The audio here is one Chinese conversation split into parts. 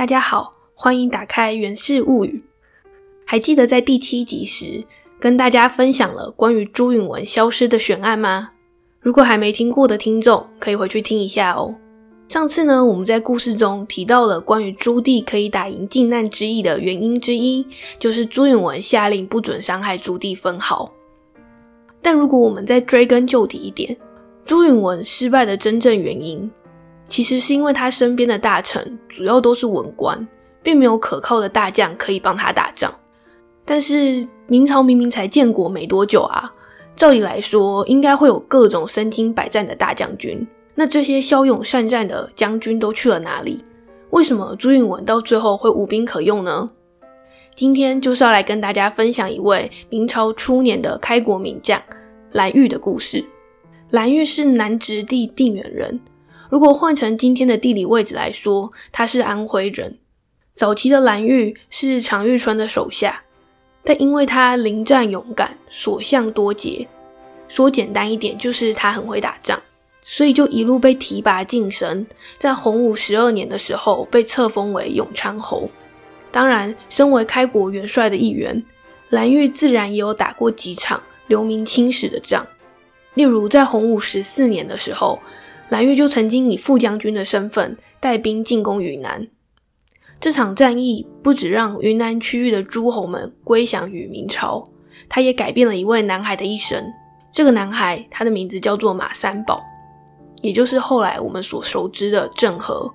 大家好，欢迎打开《源氏物语》。还记得在第七集时跟大家分享了关于朱允文消失的悬案吗？如果还没听过的听众，可以回去听一下哦。上次呢，我们在故事中提到了关于朱棣可以打赢靖难之役的原因之一，就是朱允文下令不准伤害朱棣分毫。但如果我们再追根究底一点，朱允文失败的真正原因，其实是因为他身边的大臣主要都是文官，并没有可靠的大将可以帮他打仗。但是明朝明明才建国没多久啊，照理来说应该会有各种身经百战的大将军。那这些骁勇善战的将军都去了哪里？为什么朱允文到最后会无兵可用呢？今天就是要来跟大家分享一位明朝初年的开国名将蓝玉的故事。蓝玉是南直隶定远人，如果换成今天的地理位置来说，他是安徽人。早期的蓝玉是常遇春的手下，但因为他临战勇敢，所向多捷，说简单一点就是他很会打仗，所以就一路被提拔晋升，在洪武十二年的时候被册封为永昌侯。当然，身为开国元帅的一员，蓝玉自然也有打过几场留名青史的仗。例如，在洪武十四年的时候，蓝玉就曾经以副将军的身份带兵进攻云南。这场战役不止让云南区域的诸侯们归降于明朝，他也改变了一位男孩的一生。这个男孩，他的名字叫做马三宝，也就是后来我们所熟知的郑和。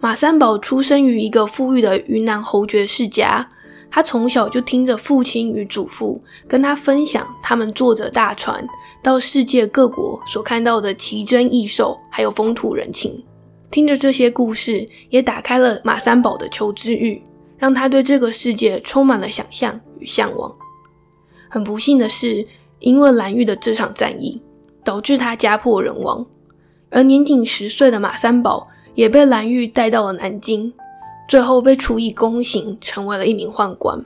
马三宝出生于一个富裕的云南侯爵世家，他从小就听着父亲与祖父跟他分享他们坐着大船到世界各国所看到的奇珍异兽，还有风土人情。听着这些故事，也打开了马三宝的求知欲，让他对这个世界充满了想象与向往。很不幸的是，因为蓝玉的这场战役，导致他家破人亡，而年仅十岁的马三宝。也被蓝玉带到了南京，最后被处以宫刑，成为了一名宦官。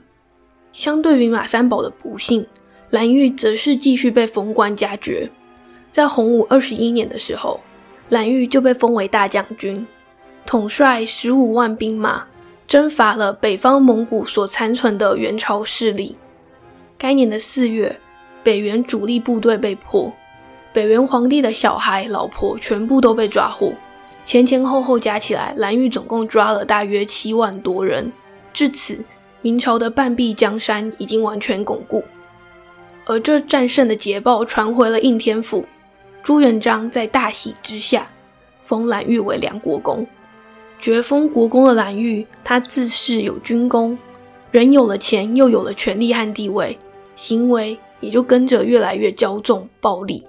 相对于马三宝的不幸，蓝玉则是继续被封官加爵。在洪武二十一年的时候，蓝玉就被封为大将军，统帅十五万兵马，征伐了北方蒙古所残存的元朝势力。该年的四月，北元主力部队被破，北元皇帝的小孩、老婆全部都被抓获。前前后后加起来，蓝玉总共抓了大约七万多人。至此，明朝的半壁江山已经完全巩固。而这战胜的捷报传回了应天府，朱元璋在大喜之下，封蓝玉为梁国公。爵封国公的蓝玉，他自恃有军功，人有了钱，又有了权力和地位，行为也就跟着越来越骄纵暴力。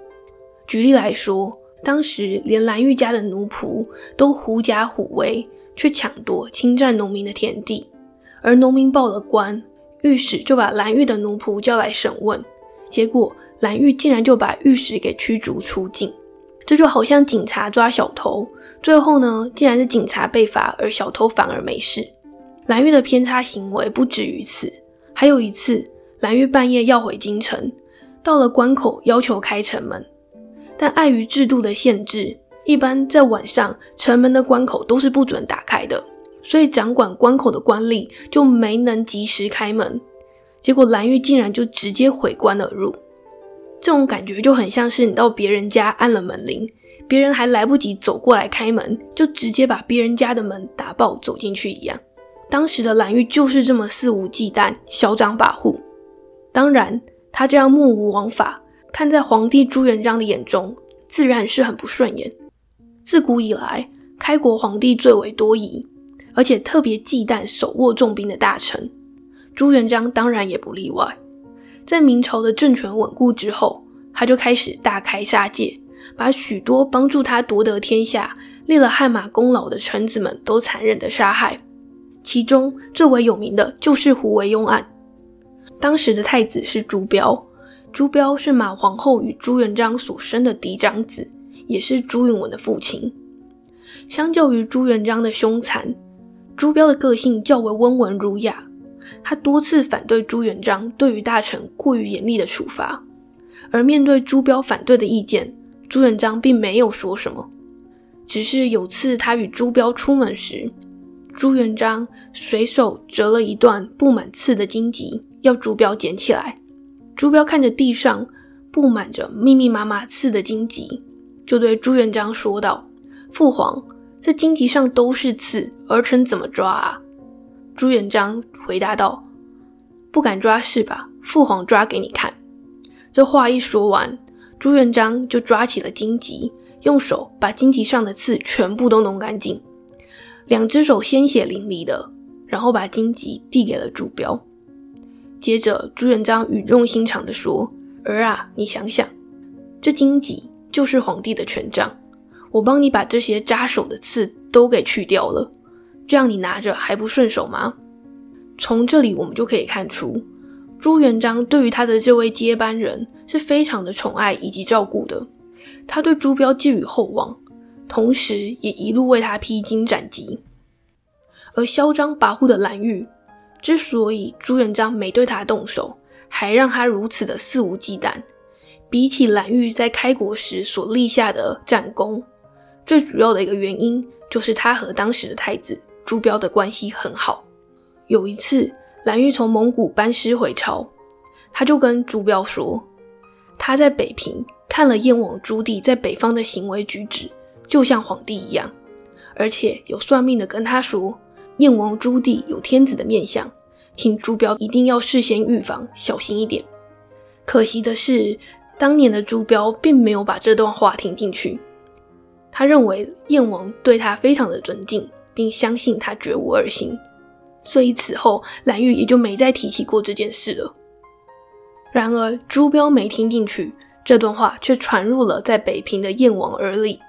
举例来说，当时连蓝玉家的奴仆都狐假虎威，去抢夺、侵占农民的田地，而农民报了官，御史就把蓝玉的奴仆叫来审问，结果蓝玉竟然就把御史给驱逐出境。这就好像警察抓小偷，最后呢，竟然是警察被罚，而小偷反而没事。蓝玉的偏差行为不止于此，还有一次，蓝玉半夜要回京城，到了关口要求开城门。但碍于制度的限制，一般在晚上城门的关口都是不准打开的，所以掌管关口的官吏就没能及时开门。结果蓝玉竟然就直接毁关而入，这种感觉就很像是你到别人家按了门铃，别人还来不及走过来开门，就直接把别人家的门打爆走进去一样。当时的蓝玉就是这么肆无忌惮、嚣张跋扈。当然，他这样目无王法。看在皇帝朱元璋的眼中，自然是很不顺眼。自古以来，开国皇帝最为多疑，而且特别忌惮手握重兵的大臣。朱元璋当然也不例外。在明朝的政权稳固之后，他就开始大开杀戒，把许多帮助他夺得天下、立了汗马功劳的臣子们都残忍的杀害。其中最为有名的就是胡惟庸案。当时的太子是朱标。朱标是马皇后与朱元璋所生的嫡长子，也是朱允文的父亲。相较于朱元璋的凶残，朱标的个性较为温文儒雅。他多次反对朱元璋对于大臣过于严厉的处罚，而面对朱标反对的意见，朱元璋并没有说什么。只是有次他与朱标出门时，朱元璋随手折了一段布满刺的荆棘，要朱标捡起来。朱标看着地上布满着密密麻麻刺的荆棘，就对朱元璋说道：“父皇，这荆棘上都是刺，儿臣怎么抓啊？”朱元璋回答道：“不敢抓是吧？父皇抓给你看。”这话一说完，朱元璋就抓起了荆棘，用手把荆棘上的刺全部都弄干净，两只手鲜血淋漓的，然后把荆棘递给了朱标。接着，朱元璋语重心长地说：“儿啊，你想想，这荆棘就是皇帝的权杖，我帮你把这些扎手的刺都给去掉了，这样你拿着还不顺手吗？”从这里我们就可以看出。朱元璋对于他的这位接班人是非常的宠爱以及照顾的，他对朱标寄予厚望，同时也一路为他披荆斩棘。而嚣张跋扈的蓝玉，之所以朱元璋没对他动手，还让他如此的肆无忌惮，比起蓝玉在开国时所立下的战功，最主要的一个原因就是他和当时的太子朱标的关系很好。有一次。蓝玉从蒙古班师回朝，他就跟朱标说，他在北平看了燕王朱棣在北方的行为举止，就像皇帝一样，而且有算命的跟他说，燕王朱棣有天子的面相，请朱标一定要事先预防，小心一点。可惜的是，当年的朱标并没有把这段话听进去，他认为燕王对他非常的尊敬，并相信他绝无二心。所以此后，蓝玉也就没再提起过这件事了。然而，朱标没听进去，这段话却传入了在北平的燕王耳里，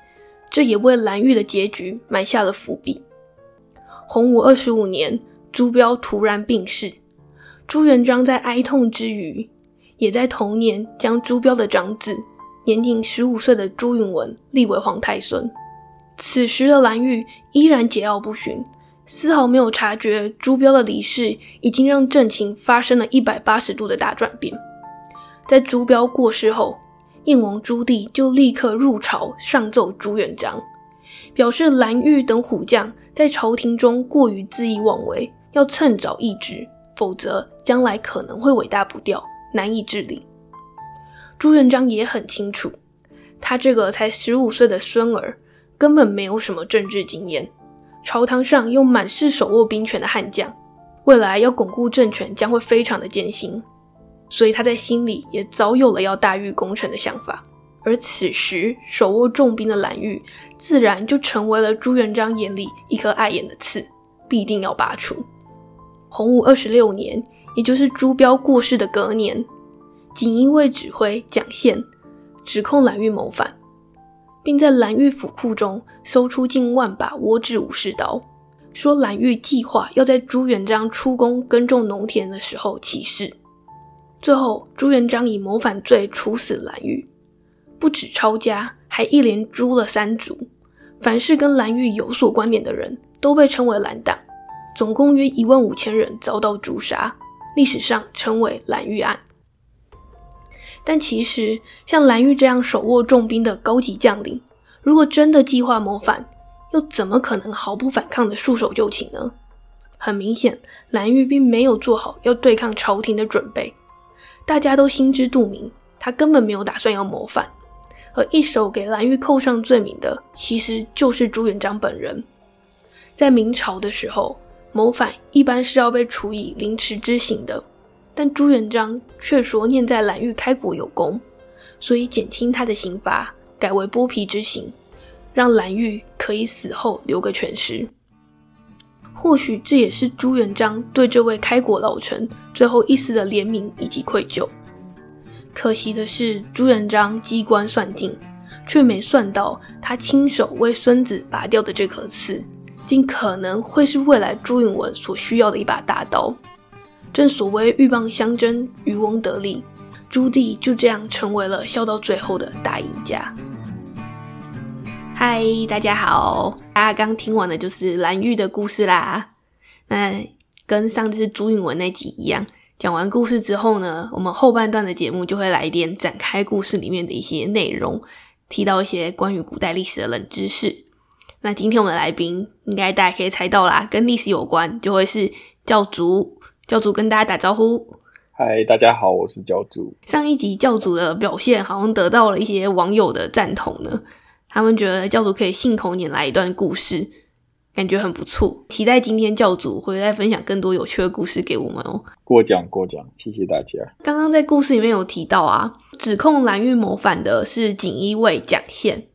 这也为蓝玉的结局埋下了伏笔。洪武二十五年，朱标突然病逝，朱元璋在哀痛之余，也在同年将朱标的长子，年仅十五岁的朱允文立为皇太孙。此时的蓝玉依然桀骜不驯。丝毫没有察觉朱标的离世已经让政情发生了一百八十度的大转变。在朱标过世后，燕王朱棣就立刻入朝上奏朱元璋，表示蓝玉等虎将在朝廷中过于恣意妄为，要趁早抑制，否则将来可能会尾大不掉，难以治理。朱元璋也很清楚，他这个才十五岁的孙儿根本没有什么政治经验。朝堂上又满是手握兵权的悍将，未来要巩固政权将会非常的艰辛，所以他在心里也早有了要大狱功臣的想法。而此时手握重兵的蓝玉，自然就成为了朱元璋眼里一颗碍眼的刺，必定要拔除。洪武二十六年，也就是朱标过世的隔年，锦衣卫指挥蒋宪指控蓝玉谋反。并在蓝玉府库中搜出近万把倭制武士刀，说蓝玉计划要在朱元璋出宫耕种农田的时候起事。最后，朱元璋以谋反罪处死蓝玉，不止抄家，还一连诛了三族。凡是跟蓝玉有所关联的人都被称为蓝党，总共约一万五千人遭到诛杀，历史上称为蓝玉案。但其实，像蓝玉这样手握重兵的高级将领，如果真的计划谋反，又怎么可能毫不反抗的束手就擒呢？很明显，蓝玉并没有做好要对抗朝廷的准备。大家都心知肚明，他根本没有打算要谋反。而一手给蓝玉扣上罪名的，其实就是朱元璋本人。在明朝的时候，谋反一般是要被处以凌迟之刑的。但朱元璋却说念在蓝玉开国有功，所以减轻他的刑罚，改为剥皮之刑，让蓝玉可以死后留个全尸。或许这也是朱元璋对这位开国老臣最后一丝的怜悯以及愧疚。可惜的是，朱元璋机关算尽，却没算到他亲手为孙子拔掉的这颗刺，竟可能会是未来朱允文所需要的一把大刀。正所谓鹬蚌相争，渔翁得利，朱棣就这样成为了笑到最后的大赢家。嗨，大家好，大家刚听完的就是蓝玉的故事啦。那跟上次朱允文那集一样，讲完故事之后呢，我们后半段的节目就会来一点展开故事里面的一些内容，提到一些关于古代历史的冷知识。那今天我们的来宾，应该大家可以猜到啦，跟历史有关，就会是教主。教主跟大家打招呼。嗨，大家好，我是教主。上一集教主的表现好像得到了一些网友的赞同呢，他们觉得教主可以信口拈来一段故事，感觉很不错。期待今天教主会再分享更多有趣的故事给我们哦。过奖过奖，谢谢大家。刚刚在故事里面有提到啊，指控蓝玉谋反的是锦衣卫蒋宪，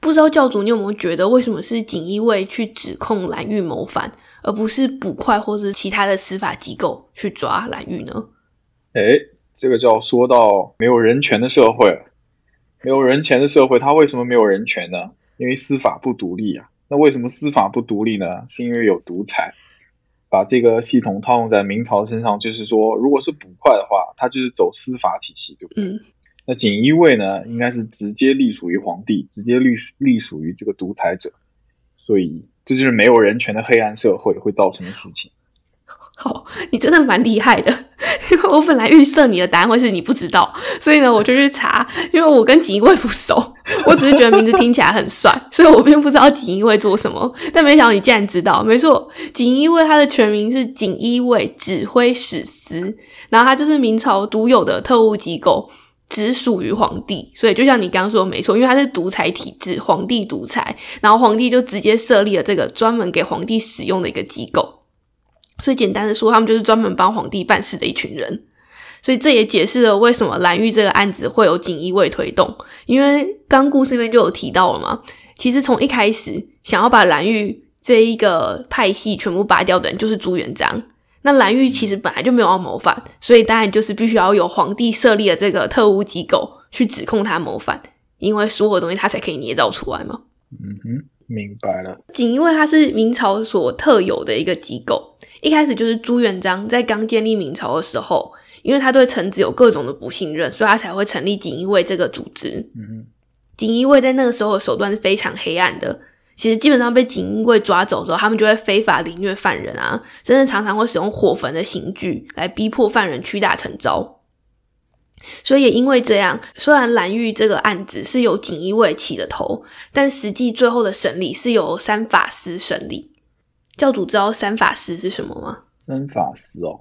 不知道教主你有没有觉得，为什么是锦衣卫去指控蓝玉谋反？而不是捕快或是其他的司法机构去抓蓝玉呢？哎，这个就要说到没有人权的社会了。没有人权的社会，它为什么没有人权呢？因为司法不独立啊。那为什么司法不独立呢？是因为有独裁。把这个系统套用在明朝身上，就是说，如果是捕快的话，他就是走司法体系，对不对？嗯。那锦衣卫呢，应该是直接隶属于皇帝，直接隶隶属于这个独裁者，所以。这就是没有人权的黑暗社会会造成的事情。好，你真的蛮厉害的，因为我本来预设你的答案会是你不知道，所以呢，我就去查。因为我跟锦衣卫不熟，我只是觉得名字听起来很帅，所以我并不知道锦衣卫做什么。但没想到你竟然知道，没错，锦衣卫它的全名是锦衣卫指挥使司，然后它就是明朝独有的特务机构。只属于皇帝，所以就像你刚刚说的没错，因为他是独裁体制，皇帝独裁，然后皇帝就直接设立了这个专门给皇帝使用的一个机构，所以简单的说，他们就是专门帮皇帝办事的一群人，所以这也解释了为什么蓝玉这个案子会有锦衣卫推动，因为刚故事里面就有提到了嘛，其实从一开始想要把蓝玉这一个派系全部拔掉的人就是朱元璋。那蓝玉其实本来就没有要谋反，所以当然就是必须要有皇帝设立的这个特务机构去指控他谋反，因为所有东西他才可以捏造出来嘛。嗯哼，明白了。锦衣卫它是明朝所特有的一个机构，一开始就是朱元璋在刚建立明朝的时候，因为他对臣子有各种的不信任，所以他才会成立锦衣卫这个组织。嗯哼，锦衣卫在那个时候的手段是非常黑暗的。其实基本上被锦衣卫抓走之后，他们就会非法凌虐犯人啊，甚至常常会使用火焚的刑具来逼迫犯人屈打成招。所以也因为这样，虽然蓝玉这个案子是由锦衣卫起的头，但实际最后的审理是由三法司审理。教主知道三法司是什么吗？三法司哦，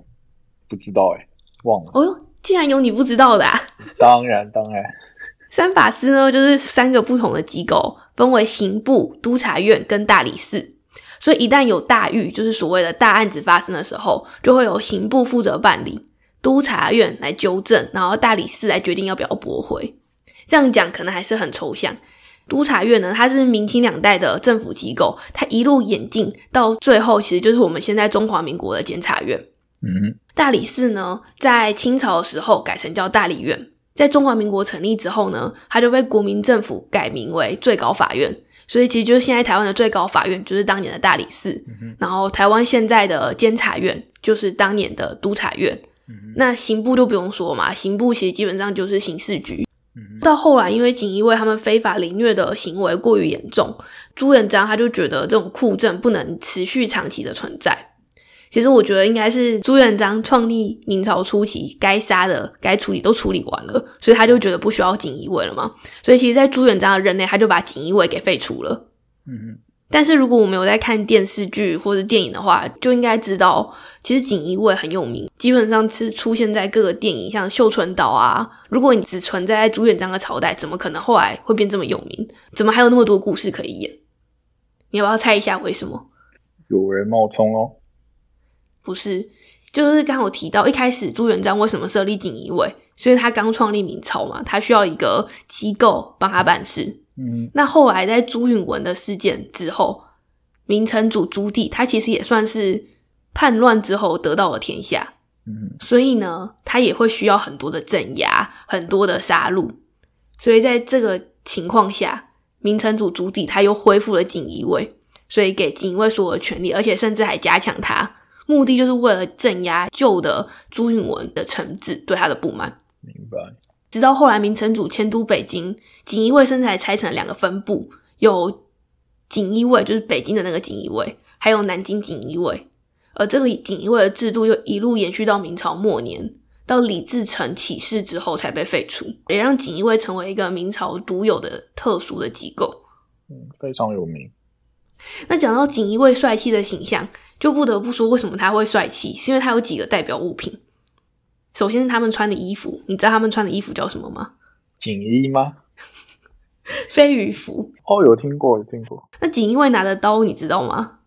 不知道哎，忘了。哦哟，竟然有你不知道的！啊！当然，当然。三法司呢，就是三个不同的机构，分为刑部、督察院跟大理寺。所以一旦有大狱，就是所谓的大案子发生的时候，就会有刑部负责办理，督察院来纠正，然后大理寺来决定要不要驳回。这样讲可能还是很抽象。督察院呢，它是明清两代的政府机构，它一路演进到最后，其实就是我们现在中华民国的监察院。嗯，大理寺呢，在清朝的时候改成叫大理院。在中华民国成立之后呢，它就被国民政府改名为最高法院，所以其实就是现在台湾的最高法院，就是当年的大理寺。然后台湾现在的监察院就是当年的督察院。那刑部就不用说嘛，刑部其实基本上就是刑事局。到后来，因为锦衣卫他们非法凌虐的行为过于严重，朱元璋他就觉得这种酷政不能持续长期的存在。其实我觉得应该是朱元璋创立明朝初期，该杀的、该处理都处理完了，所以他就觉得不需要锦衣卫了嘛。所以其实，在朱元璋的任内，他就把锦衣卫给废除了。嗯嗯。但是如果我们有在看电视剧或者电影的话，就应该知道，其实锦衣卫很有名，基本上是出现在各个电影，像《绣春刀》啊。如果你只存在朱元璋的朝代，怎么可能后来会变这么有名？怎么还有那么多故事可以演？你要不要猜一下为什么？有人冒充哦。不是，就是刚我提到一开始朱元璋为什么设立锦衣卫，所以他刚创立明朝嘛，他需要一个机构帮他办事。嗯，那后来在朱允文的事件之后，明成祖朱棣他其实也算是叛乱之后得到了天下。嗯，所以呢，他也会需要很多的镇压，很多的杀戮。所以在这个情况下，明成祖朱棣他又恢复了锦衣卫，所以给锦衣卫所有的权利，而且甚至还加强他。目的就是为了镇压旧的朱允文的臣子对他的不满。明白。直到后来明成祖迁都北京，锦衣卫甚至还拆成了两个分部，有锦衣卫，就是北京的那个锦衣卫，还有南京锦衣卫。而这个锦衣卫的制度就一路延续到明朝末年，到李自成起事之后才被废除，也让锦衣卫成为一个明朝独有的特殊的机构。嗯，非常有名。那讲到锦衣卫帅气的形象，就不得不说为什么他会帅气，是因为他有几个代表物品。首先是他们穿的衣服，你知道他们穿的衣服叫什么吗？锦衣吗？飞鱼服。哦，有听过，有听过。那锦衣卫拿的刀，你知道吗？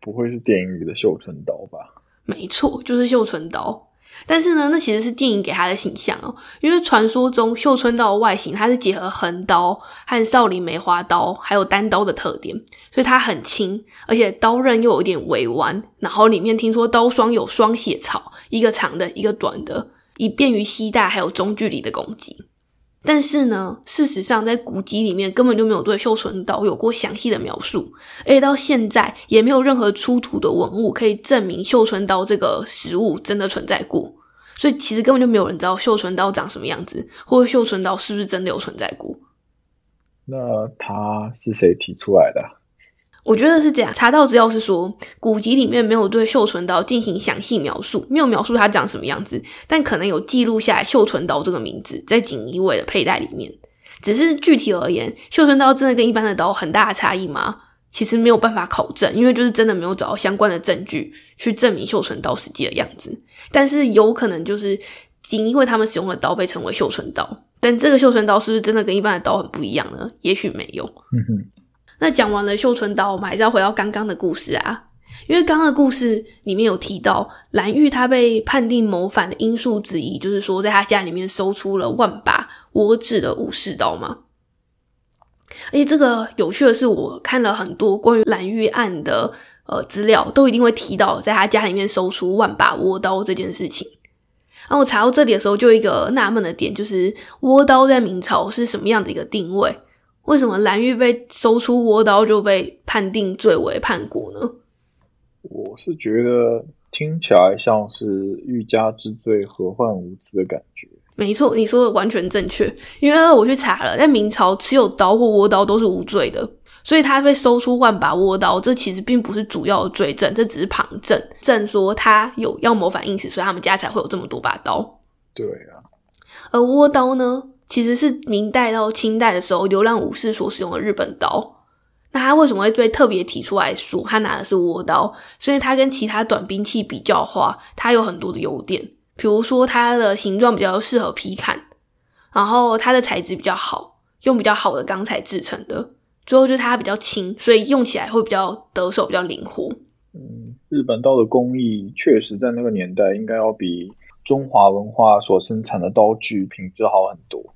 不会是电影里的绣春刀吧？没错，就是绣春刀。但是呢，那其实是电影给他的形象哦，因为传说中绣春刀的外形，它是结合横刀和少林梅花刀还有单刀的特点，所以它很轻，而且刀刃又有点微弯。然后里面听说刀双有双血槽，一个长的，一个短的，以便于携带还有中距离的攻击。但是呢，事实上在古籍里面根本就没有对绣春刀有过详细的描述，而且到现在也没有任何出土的文物可以证明绣春刀这个实物真的存在过。所以其实根本就没有人知道绣春刀长什么样子，或者绣春刀是不是真的有存在过。那他是谁提出来的？我觉得是这样，查到资料是说，古籍里面没有对绣春刀进行详细描述，没有描述它长什么样子，但可能有记录下来绣春刀这个名字在锦衣卫的佩戴里面。只是具体而言，绣春刀真的跟一般的刀很大的差异吗？其实没有办法考证，因为就是真的没有找到相关的证据去证明绣春刀实际的样子。但是有可能就是锦衣卫他们使用的刀被称为绣春刀，但这个绣春刀是不是真的跟一般的刀很不一样呢？也许没有。那讲完了绣春刀，我们还是要回到刚刚的故事啊，因为刚刚的故事里面有提到蓝玉他被判定谋反的因素之一，就是说在他家里面搜出了万把倭制的武士刀嘛。而且这个有趣的是，我看了很多关于蓝玉案的呃资料，都一定会提到在他家里面搜出万把倭刀这件事情。然后我查到这里的时候，就一个纳闷的点，就是倭刀在明朝是什么样的一个定位？为什么蓝玉被搜出倭刀就被判定罪为叛国呢？我是觉得听起来像是欲加之罪，何患无辞的感觉。没错，你说的完全正确。因为我去查了，在明朝持有刀或倭刀都是无罪的，所以他被搜出万把倭刀，这其实并不是主要的罪证，这只是旁证，证说他有要谋反意思，所以他们家才会有这么多把刀。对啊，而倭刀呢？其实是明代到清代的时候，流浪武士所使用的日本刀。那他为什么会被特别提出来说他拿的是倭刀？所以它跟其他短兵器比较话，它有很多的优点。比如说它的形状比较适合劈砍，然后它的材质比较好，用比较好的钢材制成的。最后就是它比较轻，所以用起来会比较得手，比较灵活。嗯，日本刀的工艺确实在那个年代应该要比中华文化所生产的刀具品质好很多。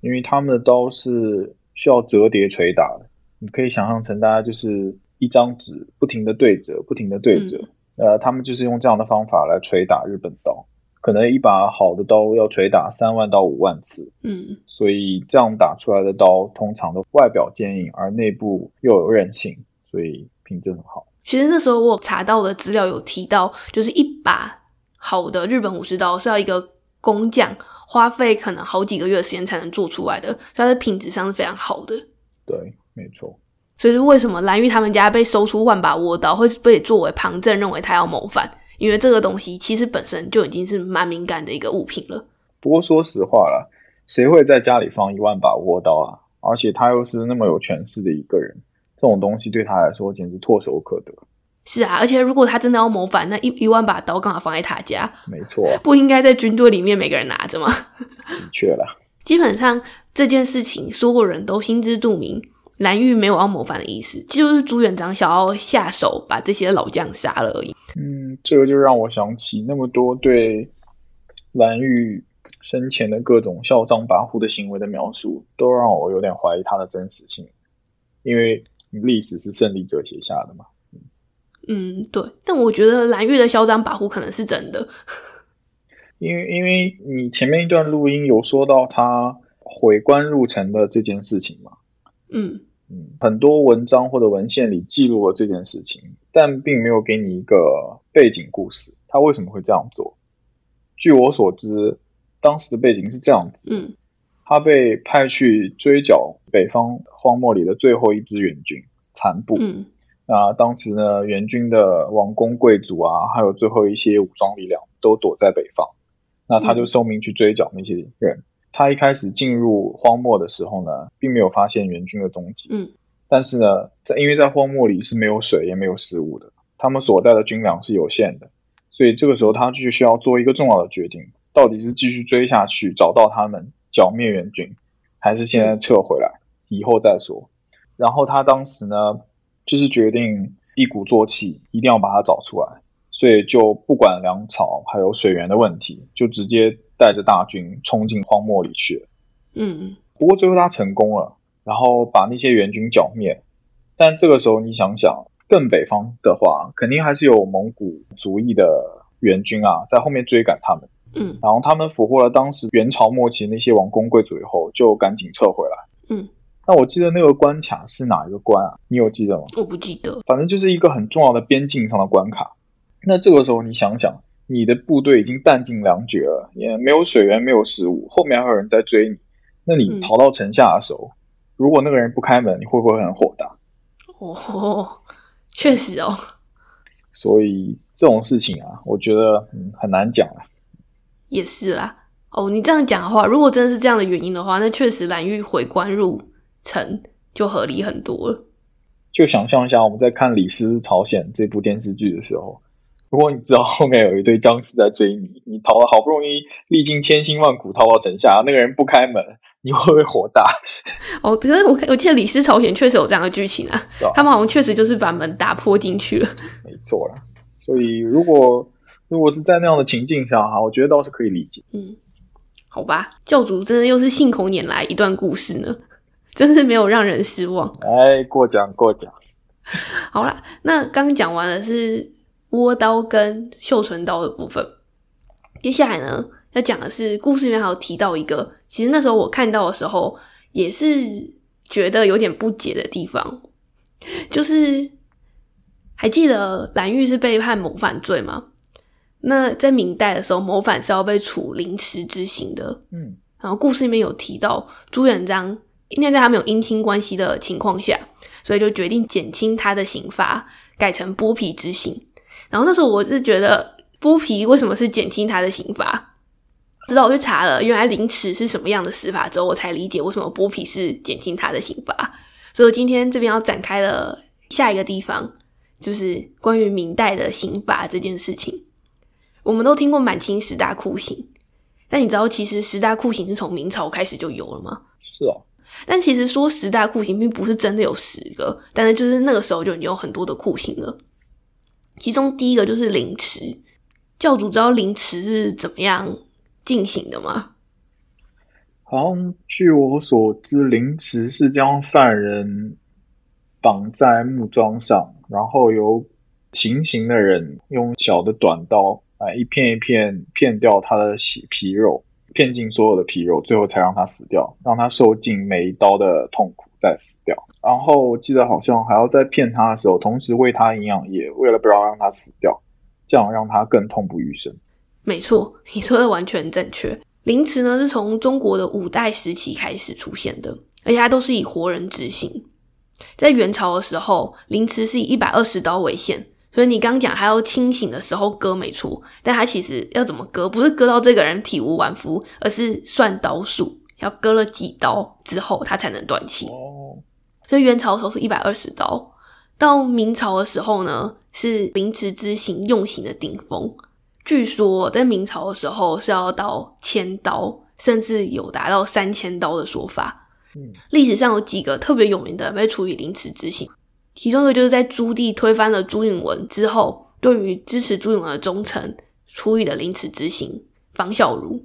因为他们的刀是需要折叠捶打的，你可以想象成大家就是一张纸不停的对折，不停的对折，呃，他们就是用这样的方法来捶打日本刀，可能一把好的刀要捶打三万到五万次，嗯，所以这样打出来的刀通常都外表坚硬，而内部又有韧性，所以品质很好。其实那时候我查到的资料有提到，就是一把好的日本武士刀是要一个工匠。花费可能好几个月的时间才能做出来的，它的品质上是非常好的。对，没错。所以是为什么蓝玉他们家被搜出万把倭刀，会被作为旁证，认为他要谋反？因为这个东西其实本身就已经是蛮敏感的一个物品了。不过说实话啦，谁会在家里放一万把倭刀啊？而且他又是那么有权势的一个人，这种东西对他来说简直唾手可得。是啊，而且如果他真的要谋反，那一一万把刀刚好放在他家，没错，不应该在军队里面每个人拿着吗？的确啦，基本上这件事情所有人都心知肚明，蓝玉没有要谋反的意思，就是朱元璋想要下手把这些老将杀了而已。嗯，这个就让我想起那么多对蓝玉生前的各种嚣张跋扈的行为的描述，都让我有点怀疑他的真实性，因为历史是胜利者写下的嘛。嗯，对，但我觉得蓝月的嚣张跋扈可能是真的，因为因为你前面一段录音有说到他回关入城的这件事情嘛，嗯。嗯，很多文章或者文献里记录了这件事情，但并没有给你一个背景故事，他为什么会这样做？据我所知，当时的背景是这样子，嗯，他被派去追剿北方荒漠里的最后一支援军残部，嗯。那当时呢，元军的王公贵族啊，还有最后一些武装力量都躲在北方。那他就受命去追剿那些人。他一开始进入荒漠的时候呢，并没有发现元军的踪迹。嗯。但是呢，在因为在荒漠里是没有水也没有食物的，他们所带的军粮是有限的，所以这个时候他就需要做一个重要的决定：到底是继续追下去找到他们剿灭元军，还是现在撤回来以后再说？然后他当时呢，就是决定一鼓作气，一定要把它找出来，所以就不管粮草还有水源的问题，就直接带着大军冲进荒漠里去了。嗯嗯，不过最后他成功了。然后把那些援军剿灭，但这个时候你想想，更北方的话，肯定还是有蒙古族裔的援军啊，在后面追赶他们。嗯，然后他们俘获了当时元朝末期那些王公贵族以后，就赶紧撤回来。嗯，那我记得那个关卡是哪一个关啊？你有记得吗？我不记得，反正就是一个很重要的边境上的关卡。那这个时候你想想，你的部队已经弹尽粮绝了，也没有水源，没有食物，后面还有人在追你，那你逃到城下的时候。如果那个人不开门，你会不会很火大？哦，确实哦。所以这种事情啊，我觉得嗯很难讲啊。也是啦。哦，你这样讲的话，如果真的是这样的原因的话，那确实蓝玉回关入城就合理很多了。就想象一下，我们在看《李斯朝鲜》这部电视剧的时候，如果你知道后面有一堆僵尸在追你，你逃了好不容易历经千辛万苦逃到城下，那个人不开门。你会不会火大？哦，可是我我记得《李斯朝鲜》确实有这样的剧情啊，他们好像确实就是把门打破进去了。没错啦，所以如果如果是在那样的情境下哈，我觉得倒是可以理解。嗯，好吧，教主真的又是信口拈来一段故事呢，真是没有让人失望。哎，过奖过奖。好啦，那刚讲完的是倭刀跟绣唇刀的部分，接下来呢？要讲的是，故事里面还有提到一个，其实那时候我看到的时候，也是觉得有点不解的地方，就是还记得蓝玉是被判谋反罪吗？那在明代的时候，谋反是要被处凌迟之刑的。嗯，然后故事里面有提到朱元璋，因为在他们有姻亲关系的情况下，所以就决定减轻他的刑罚，改成剥皮之刑。然后那时候我是觉得，剥皮为什么是减轻他的刑罚？直到我去查了原来凌迟是什么样的死法之后，我才理解为什么剥皮是减轻他的刑罚。所以我今天这边要展开了下一个地方，就是关于明代的刑罚这件事情。我们都听过满清十大酷刑，但你知道其实十大酷刑是从明朝开始就有了吗？是哦。但其实说十大酷刑并不是真的有十个，但是就是那个时候就已经有很多的酷刑了。其中第一个就是凌迟。教主知道凌迟是怎么样？进行的吗？好像据我所知，凌迟是将犯人绑在木桩上，然后由行刑的人用小的短刀啊，一片一片片掉他的血皮肉，片尽所有的皮肉，最后才让他死掉，让他受尽每一刀的痛苦，再死掉。然后我记得好像还要在骗他的时候，同时喂他营养液，为了不要让他死掉，这样让他更痛不欲生。没错，你说的完全正确。凌迟呢，是从中国的五代时期开始出现的，而且它都是以活人执行。在元朝的时候，凌迟是以一百二十刀为限，所以你刚讲还要清醒的时候割，没错。但他其实要怎么割，不是割到这个人体无完肤，而是算刀数，要割了几刀之后，他才能断气。哦，所以元朝的时候是一百二十刀，到明朝的时候呢，是凌迟之刑用刑的顶峰。据说在明朝的时候是要到千刀，甚至有达到三千刀的说法。嗯，历史上有几个特别有名的被处以凌迟之刑，其中一个就是在朱棣推翻了朱允文之后，对于支持朱允文的忠臣处以的凌迟之刑。方孝孺，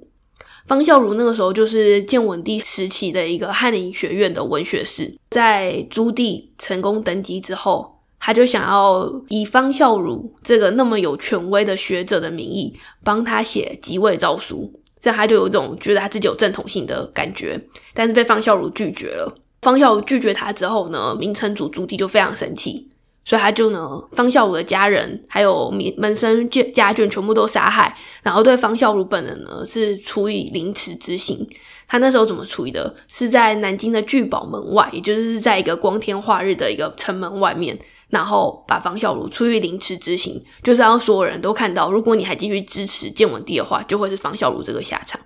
方孝孺那个时候就是建文帝时期的一个翰林学院的文学士，在朱棣成功登基之后。他就想要以方孝孺这个那么有权威的学者的名义帮他写即位诏书，这样他就有一种觉得他自己有正统性的感觉，但是被方孝孺拒绝了。方孝孺拒绝他之后呢，明成祖朱棣就非常生气，所以他就呢，方孝孺的家人还有门门生眷家眷全部都杀害，然后对方孝孺本人呢是处以凌迟之刑。他那时候怎么处理的？是在南京的聚宝门外，也就是在一个光天化日的一个城门外面。然后把方孝孺处以凌迟之刑，就是让所有人都看到，如果你还继续支持建文帝的话，就会是方孝孺这个下场。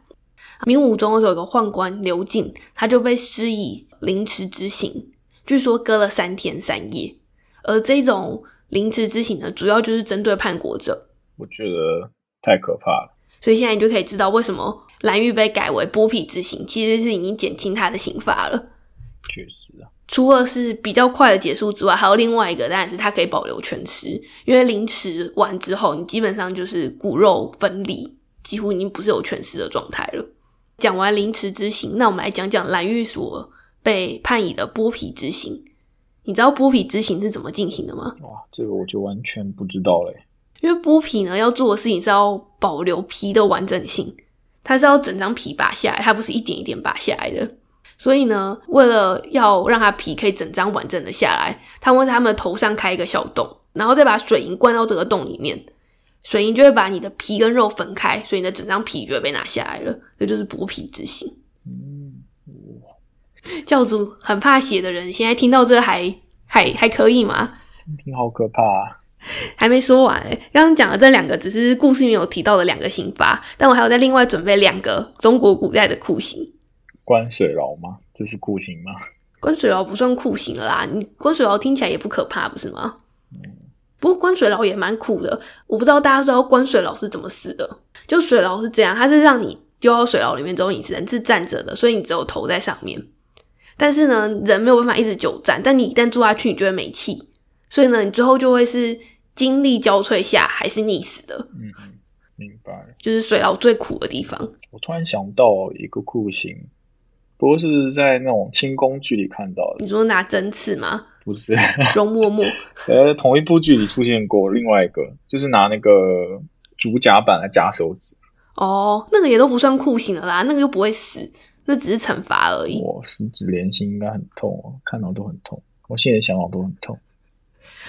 明武宗的时候，有个宦官刘瑾，他就被施以凌迟之刑。据说割了三天三夜。而这种凌迟之刑呢，主要就是针对叛国者。我觉得太可怕了。所以现在你就可以知道为什么蓝玉被改为剥皮之刑，其实是已经减轻他的刑罚了。确实啊，除了是比较快的结束之外，还有另外一个，当然是他可以保留全尸，因为凌迟完之后，你基本上就是骨肉分离，几乎已经不是有全尸的状态了。讲完凌迟之刑，那我们来讲讲蓝玉所被判以的剥皮之刑。你知道剥皮之刑是怎么进行的吗？哇，这个我就完全不知道嘞。因为剥皮呢，要做的事情是要保留皮的完整性，它是要整张皮拔下来，它不是一点一点拔下来的。所以呢，为了要让它皮可以整张完整的下来，他会在他们头上开一个小洞，然后再把水银灌到这个洞里面，水银就会把你的皮跟肉分开，所以你的整张皮就会被拿下来了。这就是剥皮之刑。嗯，教主很怕血的人，现在听到这还还还可以吗？听好可怕啊！还没说完、欸，刚刚讲的这两个只是故事里面有提到的两个刑罚，但我还有在另外准备两个中国古代的酷刑。关水牢吗？这是酷刑吗？关水牢不算酷刑了啦，你关水牢听起来也不可怕，不是吗？不过关水牢也蛮苦的，我不知道大家知道关水牢是怎么死的。就水牢是这样，它是让你丢到水牢里面之后，你只能是站着的，所以你只有头在上面。但是呢，人没有办法一直久站，但你一旦坐下去，你就会没气，所以呢，你之后就会是精力交瘁下还是溺死的。嗯嗯，明白。就是水牢最苦的地方。我突然想到一个酷刑，不过是在那种轻功剧里看到的，你说拿针刺吗？不是？容嬷嬷呃，同一部剧里出现过另外一个，就是拿那个竹夹板来夹手指。哦，那个也都不算酷刑了啦，那个又不会死，那只是惩罚而已。我十指连心应该很痛哦，看到都很痛。我现在想到都很痛。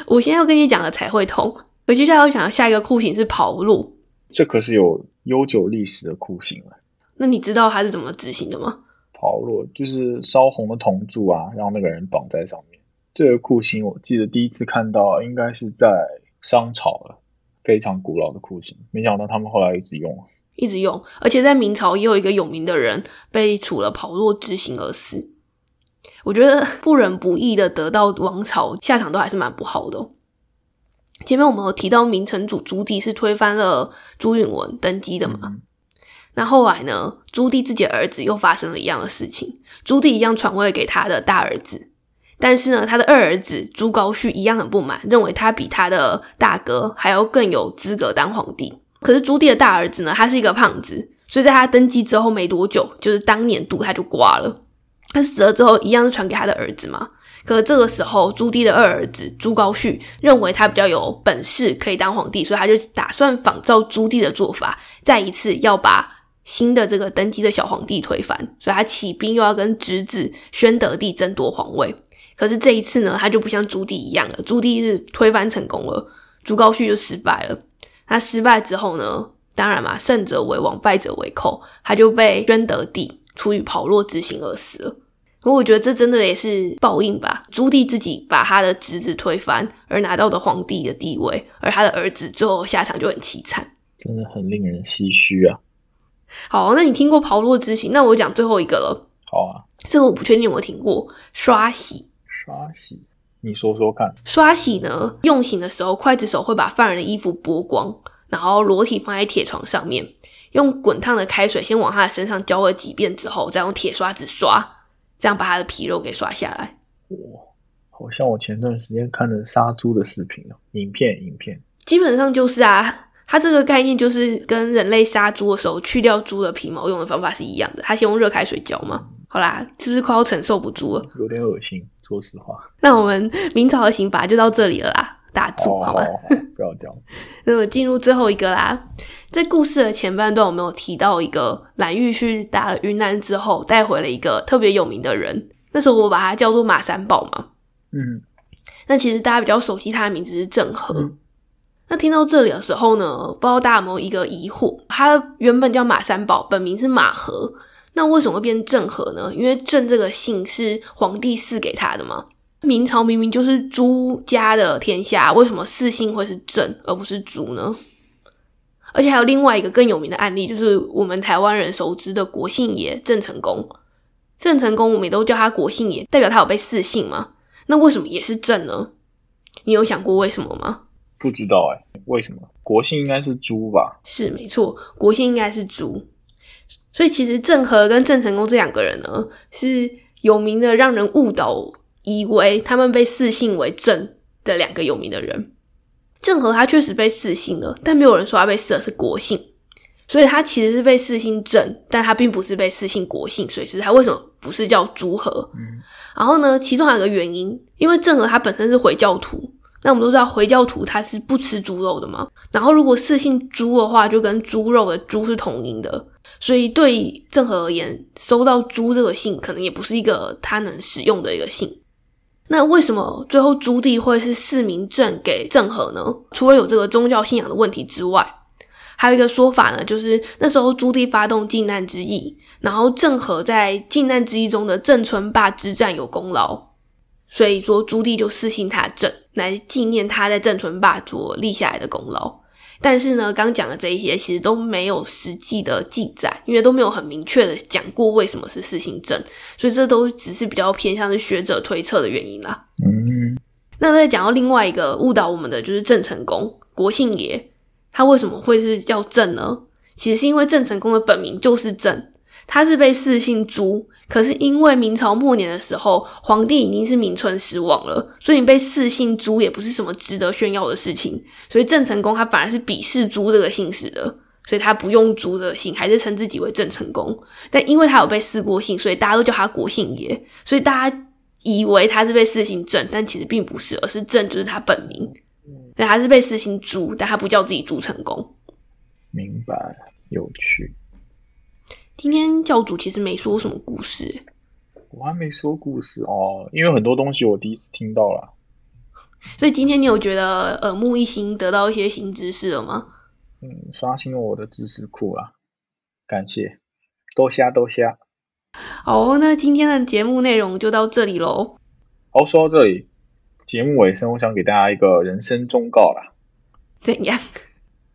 我现在要跟你讲的才会痛。我接下来要讲的下一个酷刑是跑路，这可是有悠久历史的酷刑了。那你知道它是怎么执行的吗？跑路就是烧红的铜柱啊，让那个人绑在上面。这个酷刑我记得第一次看到应该是在商朝了，非常古老的酷刑。没想到他们后来一直用。一直用，而且在明朝也有一个有名的人被处了跑落之刑而死。我觉得不仁不义的得到王朝，下场都还是蛮不好的哦、前面我们有提到明成祖朱棣是推翻了朱允炆登基的嘛？嗯那后来呢，朱棣自己的儿子又发生了一样的事情，朱棣一样传位给他的大儿子，但是呢，他的二儿子朱高煦一样很不满，认为他比他的大哥还要更有资格当皇帝。可是朱棣的大儿子呢，他是一个胖子，所以在他登基之后没多久，就是当年度他就挂了。他死了之后，一样是传给他的儿子嘛。可是这个时候，朱棣的二儿子朱高煦认为他比较有本事，可以当皇帝，所以他就打算仿照朱棣的做法，再一次要把新的这个登基的小皇帝推翻。所以他起兵又要跟侄子宣德帝争夺皇位。可是这一次呢，他就不像朱棣一样了，朱棣是推翻成功了，朱高煦就失败了。他失败之后呢，当然嘛，胜者为王，败者为寇，他就被宣德帝处以跑落之刑而死了。我觉得这真的也是报应吧。朱棣自己把他的侄子推翻，而拿到的皇帝的地位，而他的儿子最后下场就很凄惨。真的很令人唏嘘啊。好，那你听过跑落之刑？那我讲最后一个了。好啊，这个我不确定有没有听过。刷洗，刷洗，你说说看。刷洗呢，用刑的时候，刽子手会把犯人的衣服剥光，然后裸体放在铁床上面，用滚烫的开水先往他的身上浇了几遍之后，再用铁刷子刷，这样把他的皮肉给刷下来。哇，好像我前段时间看的杀猪的视频哦，影片影片。基本上就是啊，它这个概念就是跟人类杀猪的时候去掉猪的皮毛用的方法是一样的。它先用热开水浇嘛。好啦，是不是快要承受不住了？有点恶心，说实话。那我们明朝的刑罚就到这里了啦，打住好吗？不要这样。那么进入最后一个啦，在故事的前半段，我们有提到一个蓝玉去打了云南之后，带回了一个特别有名的人。那时候我把他叫做马三宝嘛。嗯，那其实大家比较熟悉他的名字是郑和。嗯那听到这里的时候呢，不知道大家有没有一个疑惑？他原本叫马三宝，本名是马和，那为什么会变郑和呢？因为郑这个姓是皇帝赐给他的嘛。明朝明明就是朱家的天下，为什么四姓会是郑而不是朱呢？而且还有另外一个更有名的案例，就是我们台湾人熟知的国姓爷郑成功。郑成功我们也都叫他国姓爷，代表他有被四姓吗。那为什么也是郑呢？你有想过为什么吗？不知道哎，为什么？国姓应该是朱吧？是没错，国姓应该是猪。所以其实郑和跟郑成功这两个人呢，是有名的让人误导，以为他们被赐姓为郑的两个有名的人。郑和他确实被赐姓了，但没有人说他被赐的是国姓，所以他其实是被赐姓郑，但他并不是被赐姓国姓，所以是他为什么不是叫朱和？嗯，然后呢，其中还有个原因，因为郑和他本身是回教徒，那我们都知道回教徒他是不吃猪肉的嘛。然后如果赐姓猪的话，就跟猪肉的猪是同音的，所以对郑和而言，收到朱这个姓可能也不是一个他能使用的一个姓。那为什么最后朱棣会是四名郑给郑和呢？除了有这个宗教信仰的问题之外，还有一个说法呢，就是那时候朱棣发动靖难之役，然后郑和在靖难之役中的郑村坝之战有功劳，所以说朱棣就私信他郑来纪念他在郑村坝所立下来的功劳。但是呢，刚讲的这一些其实都没有实际的记载，因为都没有很明确的讲过为什么是四姓郑，所以这都只是比较偏向是学者推测的原因啦。嗯，那再讲到另外一个误导我们的，就是郑成功，国姓爷，他为什么会是叫郑呢？其实是因为郑成功的本名就是郑，他是被赐姓朱，可是因为明朝末年的时候，皇帝已经是名存实亡了，所以你被赐姓朱也不是什么值得炫耀的事情。所以郑成功他反而是鄙视朱这个姓氏的，所以他不用朱这个姓，还是称自己为郑成功。但因为他有被赐过姓，所以大家都叫他国姓爷，所以大家以为他是被赐姓郑，但其实并不是，而是郑就是他本名。那他是被赐姓朱，但他不叫自己朱成功。明白，有趣。今天教主其实没说什么故事，我还没说故事哦，因为很多东西我第一次听到了。所以今天你有觉得耳目一新，得到一些新知识了吗？嗯，刷新了我的知识库啦，感谢，多虾多虾。好，那今天的节目内容就到这里喽。好，说到这里，节目尾声，我想给大家一个人生忠告啦。怎样？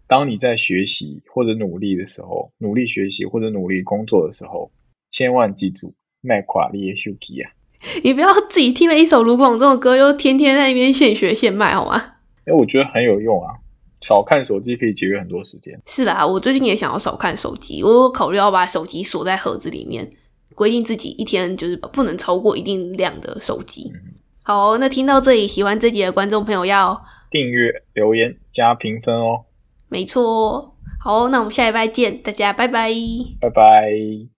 当你在学习或者努力的时候，努力学习或者努力工作的时候，千万记住，卖垮你的手机啊！你不要自己听了一首卢广仲的歌，又天天在那边现学现卖，好吗？哎，我觉得很有用啊，少看手机可以节约很多时间。是的啊，我最近也想要少看手机，我有考虑要把手机锁在盒子里面，规定自己一天就是不能超过一定量的手机。好，那听到这里，喜欢这集的观众朋友要订阅、留言、加评分哦。没错，好，那我们下一拜见，大家拜拜，拜拜。